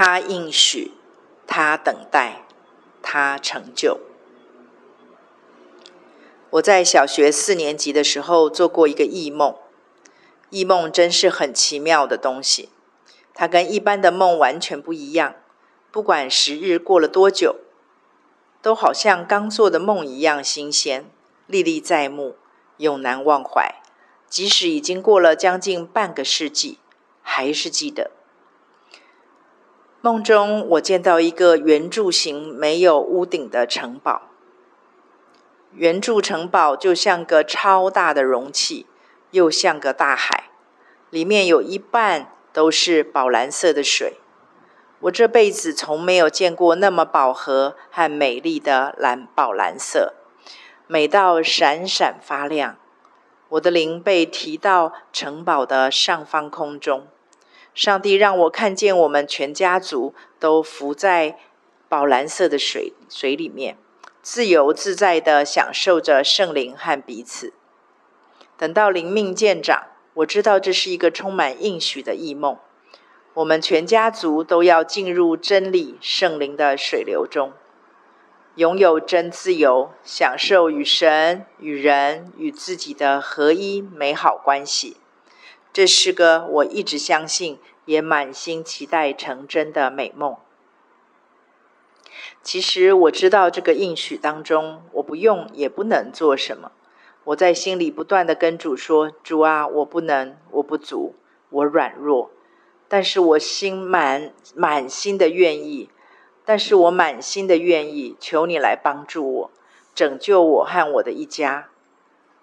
他应许，他等待，他成就。我在小学四年级的时候做过一个异梦，异梦真是很奇妙的东西，它跟一般的梦完全不一样。不管时日过了多久，都好像刚做的梦一样新鲜，历历在目，永难忘怀。即使已经过了将近半个世纪，还是记得。梦中我见到一个圆柱形、没有屋顶的城堡。圆柱城堡就像个超大的容器，又像个大海，里面有一半都是宝蓝色的水。我这辈子从没有见过那么饱和和美丽的蓝宝蓝色，美到闪闪发亮。我的灵被提到城堡的上方空中，上帝让我看见我们全家族都浮在宝蓝色的水水里面。自由自在的享受着圣灵和彼此。等到灵命渐长，我知道这是一个充满应许的异梦。我们全家族都要进入真理圣灵的水流中，拥有真自由，享受与神、与人、与自己的合一美好关系。这是个我一直相信，也满心期待成真的美梦。其实我知道这个应许当中，我不用也不能做什么。我在心里不断地跟主说：“主啊，我不能，我不足，我软弱。但是我心满满心的愿意，但是我满心的愿意，求你来帮助我，拯救我和我的一家。”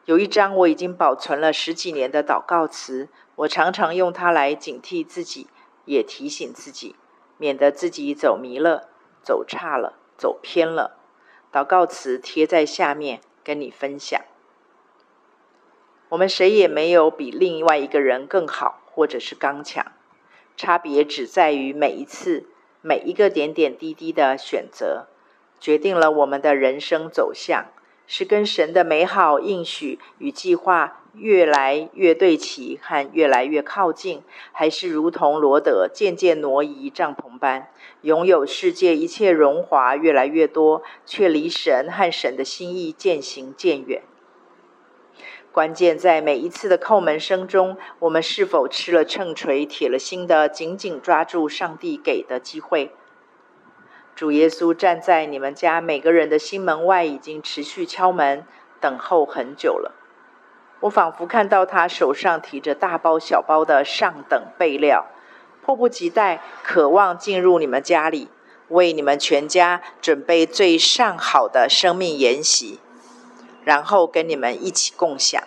有一张我已经保存了十几年的祷告词，我常常用它来警惕自己，也提醒自己，免得自己走迷了。走差了，走偏了。祷告词贴在下面，跟你分享。我们谁也没有比另外一个人更好，或者是刚强，差别只在于每一次、每一个点点滴滴的选择，决定了我们的人生走向，是跟神的美好应许与计划。越来越对齐和越来越靠近，还是如同罗德渐渐挪移帐篷般，拥有世界一切荣华越来越多，却离神和神的心意渐行渐远。关键在每一次的叩门声中，我们是否吃了秤锤，铁了心的紧紧抓住上帝给的机会？主耶稣站在你们家每个人的心门外，已经持续敲门，等候很久了。我仿佛看到他手上提着大包小包的上等备料，迫不及待，渴望进入你们家里，为你们全家准备最上好的生命筵席，然后跟你们一起共享。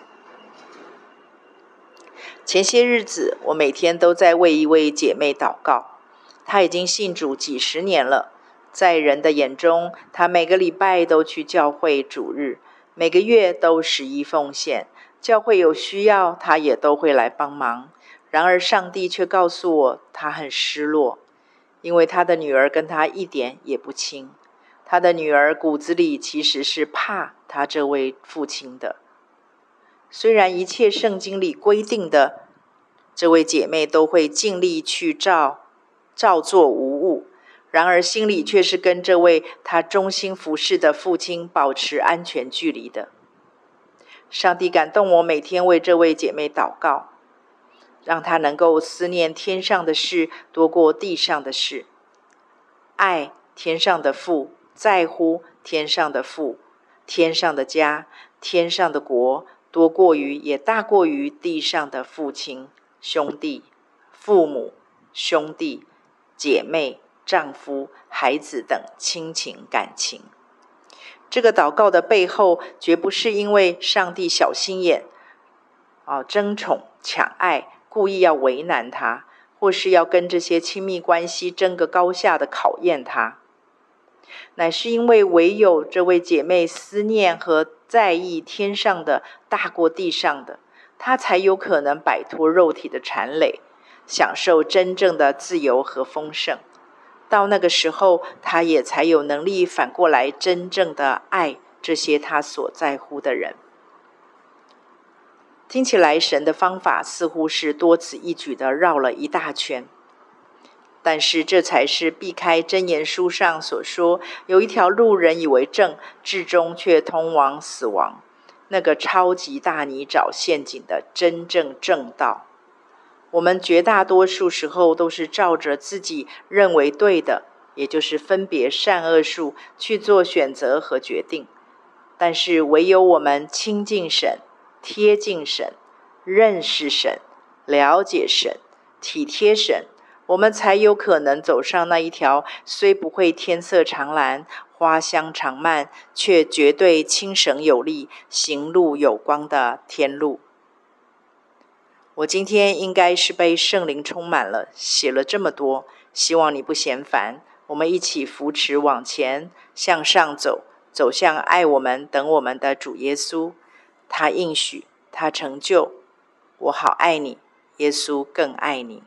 前些日子，我每天都在为一位姐妹祷告，她已经信主几十年了，在人的眼中，他每个礼拜都去教会主日，每个月都十一奉献。教会有需要，他也都会来帮忙。然而，上帝却告诉我，他很失落，因为他的女儿跟他一点也不亲。他的女儿骨子里其实是怕他这位父亲的。虽然一切圣经里规定的，这位姐妹都会尽力去照照做无，然而心里却是跟这位他忠心服侍的父亲保持安全距离的。上帝感动我，每天为这位姐妹祷告，让她能够思念天上的事多过地上的事，爱天上的父，在乎天上的父，天上的家，天上的国，多过于也大过于地上的父亲、兄弟、父母、兄弟、姐妹、丈夫、孩子等亲情感情。这个祷告的背后，绝不是因为上帝小心眼，啊，争宠抢爱，故意要为难他，或是要跟这些亲密关系争个高下的考验他，乃是因为唯有这位姐妹思念和在意天上的大过地上的，她才有可能摆脱肉体的缠累，享受真正的自由和丰盛。到那个时候，他也才有能力反过来真正的爱这些他所在乎的人。听起来，神的方法似乎是多此一举的绕了一大圈。但是这才是避开箴言书上所说，有一条路人以为正，至终却通往死亡，那个超级大泥沼陷阱的真正正道。我们绝大多数时候都是照着自己认为对的，也就是分别善恶树去做选择和决定。但是唯有我们亲近神、贴近神、认识神、了解神、体贴神。我们才有可能走上那一条虽不会天色长蓝、花香长漫，却绝对轻省有力、行路有光的天路。我今天应该是被圣灵充满了，写了这么多，希望你不嫌烦。我们一起扶持往前，向上走，走向爱我们、等我们的主耶稣。他应许，他成就，我好爱你，耶稣更爱你。